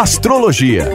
Astrologia.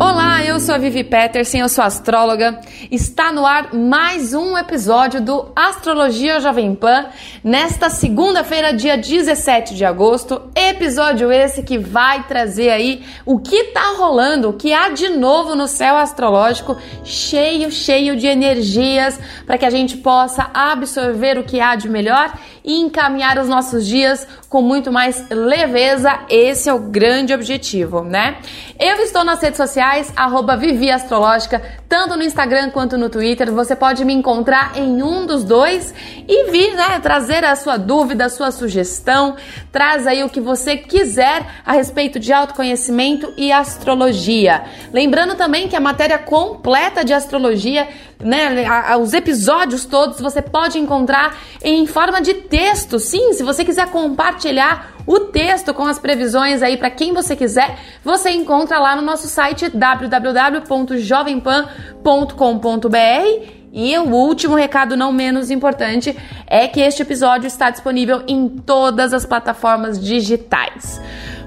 Olá, eu sou a Vivi Peterson, eu sou astróloga. Está no ar mais um episódio do Astrologia Jovem Pan, nesta segunda-feira, dia 17 de agosto. Episódio esse que vai trazer aí o que tá rolando, o que há de novo no céu astrológico, cheio, cheio de energias, para que a gente possa absorver o que há de melhor e encaminhar os nossos dias com muito mais leveza. Esse é o grande objetivo, né? Eu estou nas redes sociais, arroba Vivi Astrológica, tanto no Instagram quanto no Twitter. Você pode me encontrar em um dos dois e vir, né, trazer a sua dúvida, a sua sugestão. Traz aí o que você quiser a respeito de autoconhecimento e astrologia. Lembrando também que a matéria completa de astrologia né, os episódios todos você pode encontrar em forma de texto. Sim, se você quiser compartilhar o texto com as previsões aí para quem você quiser, você encontra lá no nosso site www.jovempan.com.br. E o último recado, não menos importante, é que este episódio está disponível em todas as plataformas digitais.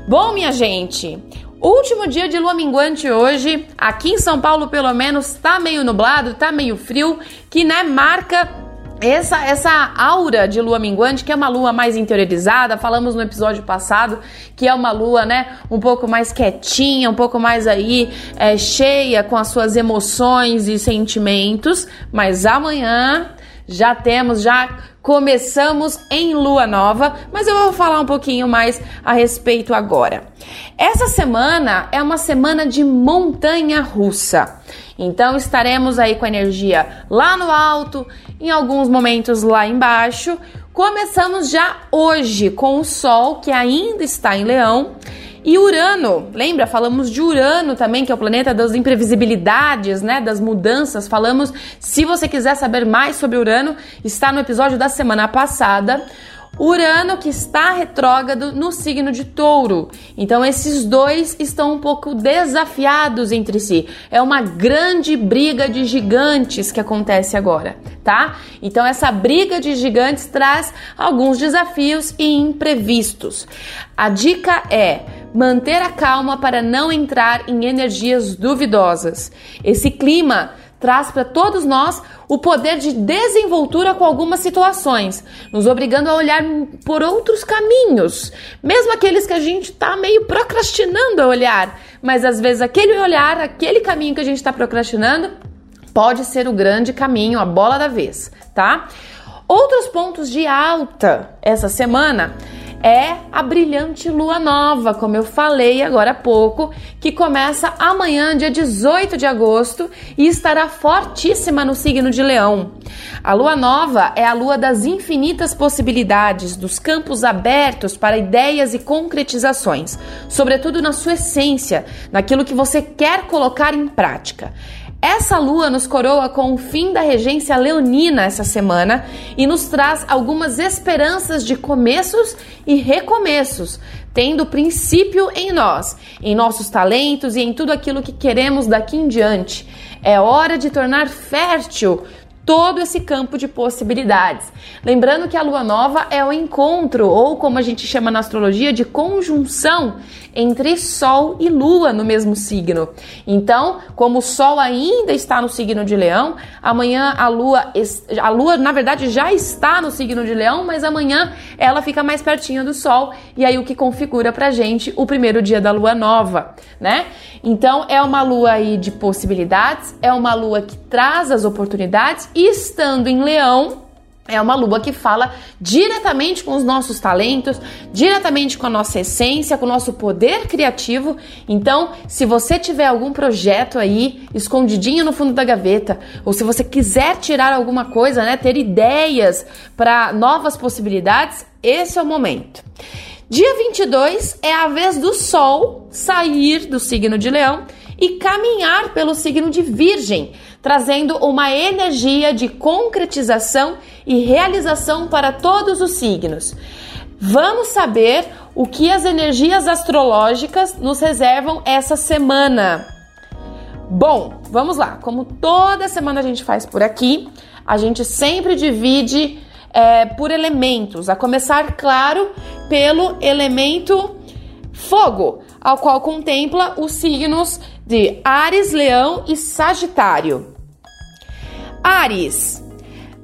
Bom, minha gente, Último dia de lua minguante hoje, aqui em São Paulo pelo menos tá meio nublado, tá meio frio, que né, marca essa, essa aura de lua minguante, que é uma lua mais interiorizada, falamos no episódio passado que é uma lua, né, um pouco mais quietinha, um pouco mais aí é, cheia com as suas emoções e sentimentos, mas amanhã já temos, já começamos em lua nova, mas eu vou falar um pouquinho mais a respeito agora. Essa semana é uma semana de montanha russa. Então estaremos aí com a energia lá no alto, em alguns momentos lá embaixo. Começamos já hoje com o Sol, que ainda está em Leão, e Urano, lembra? Falamos de Urano também, que é o planeta das imprevisibilidades, né? Das mudanças. Falamos, se você quiser saber mais sobre Urano, está no episódio da semana passada. Urano que está retrógrado no signo de Touro. Então esses dois estão um pouco desafiados entre si. É uma grande briga de gigantes que acontece agora, tá? Então essa briga de gigantes traz alguns desafios e imprevistos. A dica é manter a calma para não entrar em energias duvidosas. Esse clima traz para todos nós o poder de desenvoltura com algumas situações, nos obrigando a olhar por outros caminhos, mesmo aqueles que a gente está meio procrastinando a olhar, mas às vezes aquele olhar, aquele caminho que a gente está procrastinando, pode ser o grande caminho, a bola da vez, tá? Outros pontos de alta essa semana é a brilhante lua nova, como eu falei agora há pouco, que começa amanhã, dia 18 de agosto, e estará fortíssima no signo de Leão. A lua nova é a lua das infinitas possibilidades, dos campos abertos para ideias e concretizações, sobretudo na sua essência, naquilo que você quer colocar em prática. Essa lua nos coroa com o fim da regência leonina essa semana e nos traz algumas esperanças de começos e recomeços, tendo princípio em nós, em nossos talentos e em tudo aquilo que queremos daqui em diante. É hora de tornar fértil todo esse campo de possibilidades. Lembrando que a lua nova é o encontro, ou como a gente chama na astrologia, de conjunção entre Sol e Lua no mesmo signo. Então, como o Sol ainda está no signo de Leão, amanhã a Lua, a Lua na verdade já está no signo de Leão, mas amanhã ela fica mais pertinho do Sol e aí o que configura pra gente o primeiro dia da Lua nova, né? Então é uma Lua aí de possibilidades, é uma Lua que traz as oportunidades estando em Leão é uma lua que fala diretamente com os nossos talentos, diretamente com a nossa essência, com o nosso poder criativo. Então, se você tiver algum projeto aí escondidinho no fundo da gaveta, ou se você quiser tirar alguma coisa, né, ter ideias para novas possibilidades, esse é o momento. Dia 22 é a vez do Sol sair do signo de Leão e caminhar pelo signo de Virgem, trazendo uma energia de concretização e realização para todos os signos. Vamos saber o que as energias astrológicas nos reservam essa semana. Bom, vamos lá. Como toda semana a gente faz por aqui, a gente sempre divide é, por elementos, a começar, claro, pelo elemento fogo, ao qual contempla os signos de Ares, Leão e Sagitário. Ares.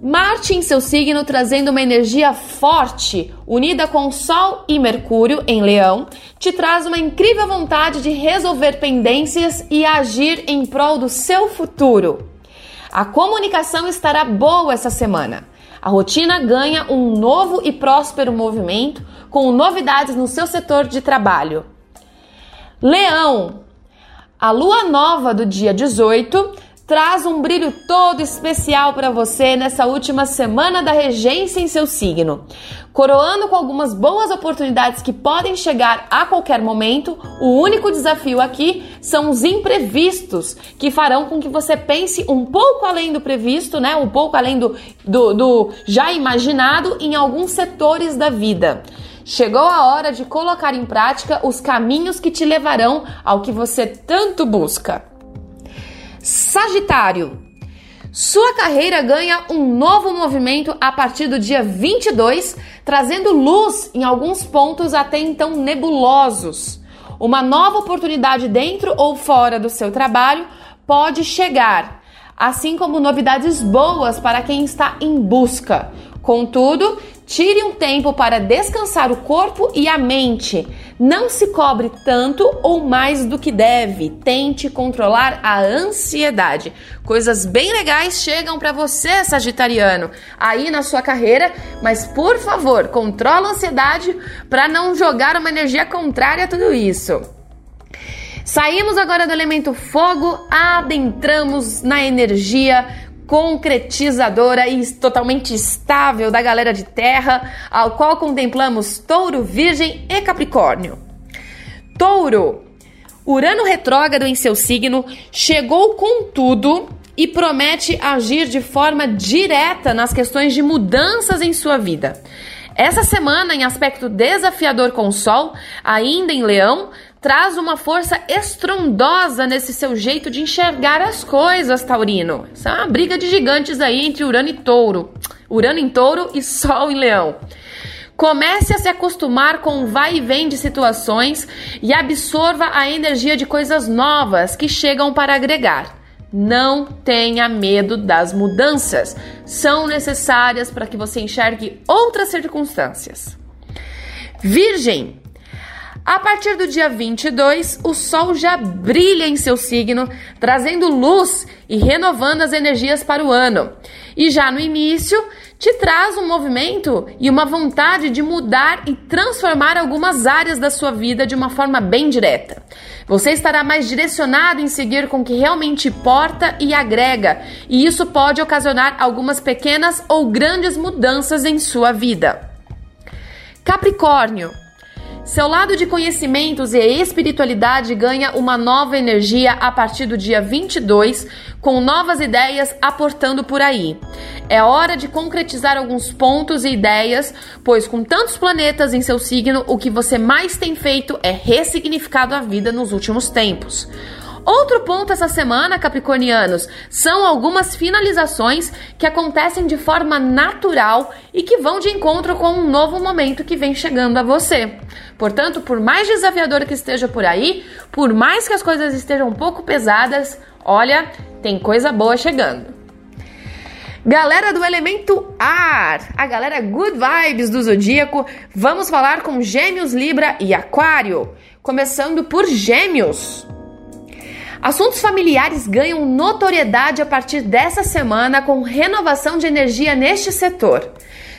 Marte em seu signo trazendo uma energia forte, unida com Sol e Mercúrio em Leão, te traz uma incrível vontade de resolver pendências e agir em prol do seu futuro. A comunicação estará boa essa semana. A rotina ganha um novo e próspero movimento com novidades no seu setor de trabalho. Leão. A lua nova do dia 18 traz um brilho todo especial para você nessa última semana da regência em seu signo. Coroando com algumas boas oportunidades que podem chegar a qualquer momento, o único desafio aqui são os imprevistos, que farão com que você pense um pouco além do previsto, né? Um pouco além do, do, do já imaginado em alguns setores da vida. Chegou a hora de colocar em prática os caminhos que te levarão ao que você tanto busca. Sagitário. Sua carreira ganha um novo movimento a partir do dia 22, trazendo luz em alguns pontos até então nebulosos. Uma nova oportunidade dentro ou fora do seu trabalho pode chegar, assim como novidades boas para quem está em busca. Contudo, Tire um tempo para descansar o corpo e a mente. Não se cobre tanto ou mais do que deve. Tente controlar a ansiedade. Coisas bem legais chegam para você, Sagitariano, aí na sua carreira, mas por favor, controla a ansiedade para não jogar uma energia contrária a tudo isso. Saímos agora do elemento fogo, adentramos na energia concretizadora e totalmente estável da galera de terra, ao qual contemplamos Touro, Virgem e Capricórnio. Touro, Urano retrógrado em seu signo chegou com tudo e promete agir de forma direta nas questões de mudanças em sua vida. Essa semana, em aspecto desafiador com o Sol, ainda em Leão, traz uma força estrondosa nesse seu jeito de enxergar as coisas, Taurino. Isso é uma briga de gigantes aí entre Urano e Touro. Urano em Touro e Sol em Leão. Comece a se acostumar com o vai e vem de situações e absorva a energia de coisas novas que chegam para agregar. Não tenha medo das mudanças. São necessárias para que você enxergue outras circunstâncias. Virgem, a partir do dia 22, o Sol já brilha em seu signo, trazendo luz e renovando as energias para o ano. E já no início, te traz um movimento e uma vontade de mudar e transformar algumas áreas da sua vida de uma forma bem direta. Você estará mais direcionado em seguir com o que realmente importa e agrega, e isso pode ocasionar algumas pequenas ou grandes mudanças em sua vida. Capricórnio seu lado de conhecimentos e espiritualidade ganha uma nova energia a partir do dia 22, com novas ideias aportando por aí. É hora de concretizar alguns pontos e ideias, pois com tantos planetas em seu signo, o que você mais tem feito é ressignificado a vida nos últimos tempos. Outro ponto essa semana, Capricornianos, são algumas finalizações que acontecem de forma natural e que vão de encontro com um novo momento que vem chegando a você. Portanto, por mais desafiador que esteja por aí, por mais que as coisas estejam um pouco pesadas, olha, tem coisa boa chegando. Galera do elemento ar, a galera good vibes do zodíaco, vamos falar com Gêmeos, Libra e Aquário. Começando por Gêmeos. Assuntos familiares ganham notoriedade a partir dessa semana com renovação de energia neste setor.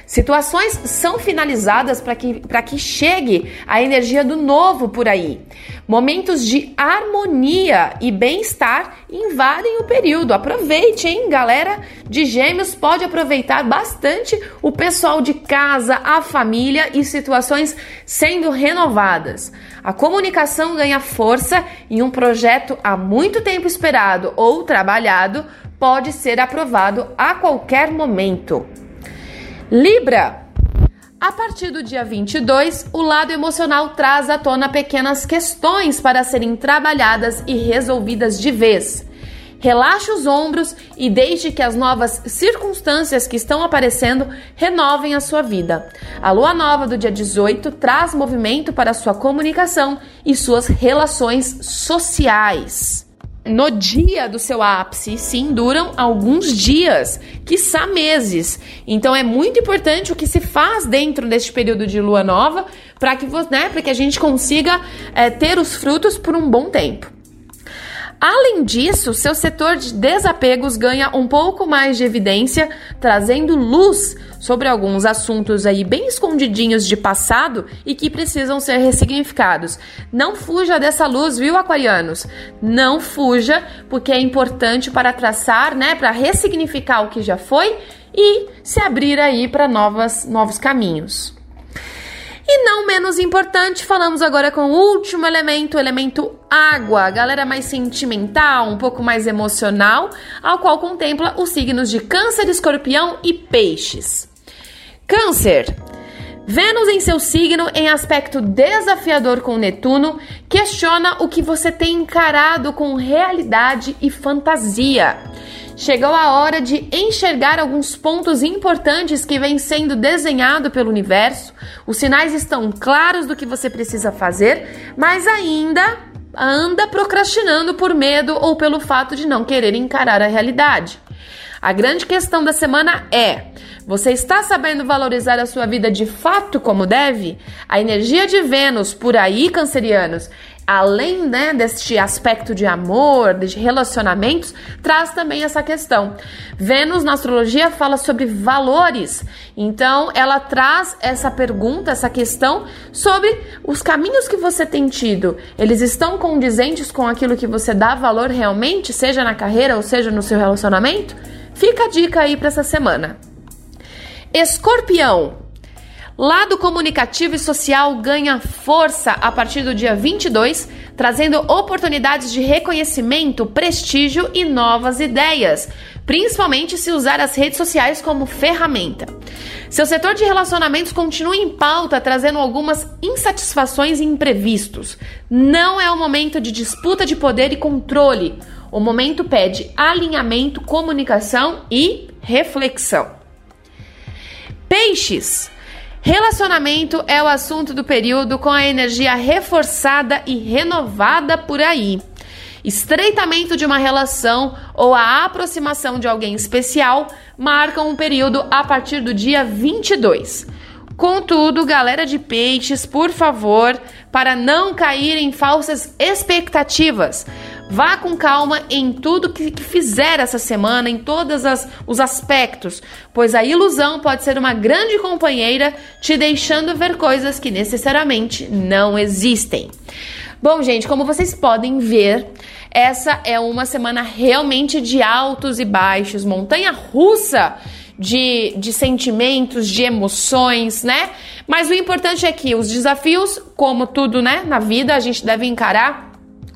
Situações são finalizadas para que, que chegue a energia do novo por aí. Momentos de harmonia e bem-estar invadem o período. Aproveite, hein, galera de Gêmeos pode aproveitar bastante o pessoal de casa, a família e situações sendo renovadas. A comunicação ganha força e um projeto há muito tempo esperado ou trabalhado pode ser aprovado a qualquer momento. Libra a partir do dia 22, o lado emocional traz à tona pequenas questões para serem trabalhadas e resolvidas de vez. Relaxe os ombros e deixe que as novas circunstâncias que estão aparecendo renovem a sua vida. A lua nova do dia 18 traz movimento para sua comunicação e suas relações sociais no dia do seu ápice, sim, duram alguns dias, quiçá meses. Então é muito importante o que se faz dentro deste período de lua nova para que, né, que a gente consiga é, ter os frutos por um bom tempo. Além disso, seu setor de desapegos ganha um pouco mais de evidência, trazendo luz sobre alguns assuntos aí bem escondidinhos de passado e que precisam ser ressignificados. Não fuja dessa luz, viu, aquarianos? Não fuja, porque é importante para traçar, né, para ressignificar o que já foi e se abrir aí para novas novos caminhos. E não menos importante, falamos agora com o último elemento, o elemento água, galera mais sentimental, um pouco mais emocional, ao qual contempla os signos de Câncer, Escorpião e Peixes. Câncer. Vênus em seu signo, em aspecto desafiador com Netuno, questiona o que você tem encarado com realidade e fantasia. Chegou a hora de enxergar alguns pontos importantes que vêm sendo desenhado pelo universo. Os sinais estão claros do que você precisa fazer, mas ainda anda procrastinando por medo ou pelo fato de não querer encarar a realidade. A grande questão da semana é: você está sabendo valorizar a sua vida de fato como deve? A energia de Vênus por aí, cancerianos, além né, deste aspecto de amor, de relacionamentos, traz também essa questão. Vênus na astrologia fala sobre valores, então ela traz essa pergunta, essa questão sobre os caminhos que você tem tido. Eles estão condizentes com aquilo que você dá valor realmente, seja na carreira ou seja no seu relacionamento? Fica a dica aí para essa semana. Escorpião, Lado comunicativo e social ganha força a partir do dia 22, trazendo oportunidades de reconhecimento, prestígio e novas ideias, principalmente se usar as redes sociais como ferramenta. Seu setor de relacionamentos continua em pauta, trazendo algumas insatisfações e imprevistos. Não é o momento de disputa de poder e controle. O momento pede alinhamento, comunicação e reflexão. Peixes. Relacionamento é o assunto do período com a energia reforçada e renovada por aí. Estreitamento de uma relação ou a aproximação de alguém especial marcam um período a partir do dia 22. Contudo, galera de peixes, por favor, para não cair em falsas expectativas, Vá com calma em tudo que, fizer essa semana, em todos os aspectos, pois a ilusão pode ser uma grande companheira te deixando ver coisas que necessariamente não existem. Bom, gente, como vocês podem ver, essa é uma semana realmente de altos e baixos, montanha russa de, de sentimentos, de emoções, né? Mas o importante é que os desafios, como tudo, né, na vida, a gente deve encarar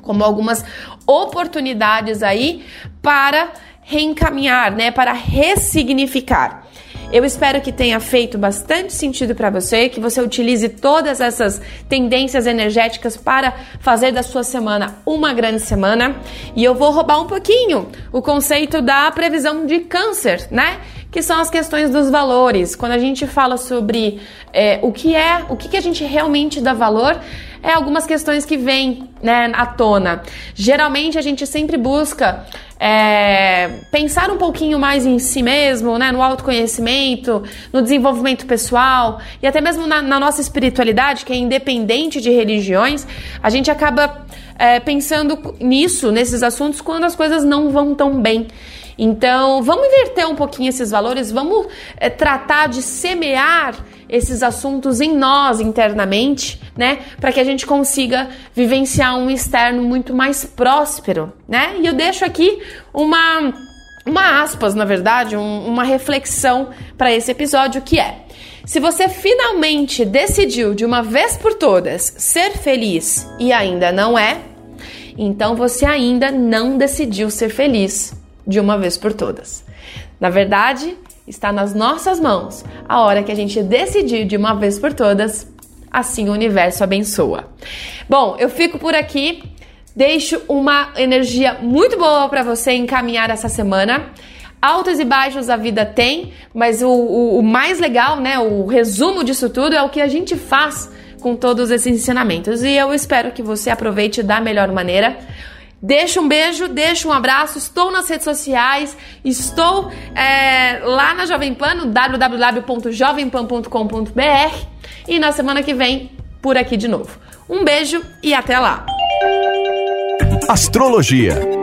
como algumas oportunidades aí para reencaminhar, né, para ressignificar. Eu espero que tenha feito bastante sentido para você, que você utilize todas essas tendências energéticas para fazer da sua semana uma grande semana. E eu vou roubar um pouquinho o conceito da previsão de câncer, né? Que são as questões dos valores. Quando a gente fala sobre é, o que é, o que, que a gente realmente dá valor, é algumas questões que vêm né, à tona. Geralmente a gente sempre busca é, pensar um pouquinho mais em si mesmo, né, no autoconhecimento, no desenvolvimento pessoal e até mesmo na, na nossa espiritualidade, que é independente de religiões, a gente acaba é, pensando nisso, nesses assuntos, quando as coisas não vão tão bem. Então, vamos inverter um pouquinho esses valores, vamos é, tratar de semear esses assuntos em nós internamente, né, para que a gente consiga vivenciar um externo muito mais próspero, né? E eu deixo aqui uma uma aspas, na verdade, um, uma reflexão para esse episódio que é: se você finalmente decidiu de uma vez por todas ser feliz e ainda não é, então você ainda não decidiu ser feliz de uma vez por todas. Na verdade, está nas nossas mãos. A hora que a gente decidir de uma vez por todas, assim o universo abençoa. Bom, eu fico por aqui. Deixo uma energia muito boa para você encaminhar essa semana. Altos e baixos a vida tem, mas o, o, o, mais legal, né, o resumo disso tudo é o que a gente faz com todos esses ensinamentos. E eu espero que você aproveite da melhor maneira. Deixa um beijo, deixa um abraço. Estou nas redes sociais, estou é, lá na Jovem Pan, www.jovempan.com.br. E na semana que vem, por aqui de novo. Um beijo e até lá! Astrologia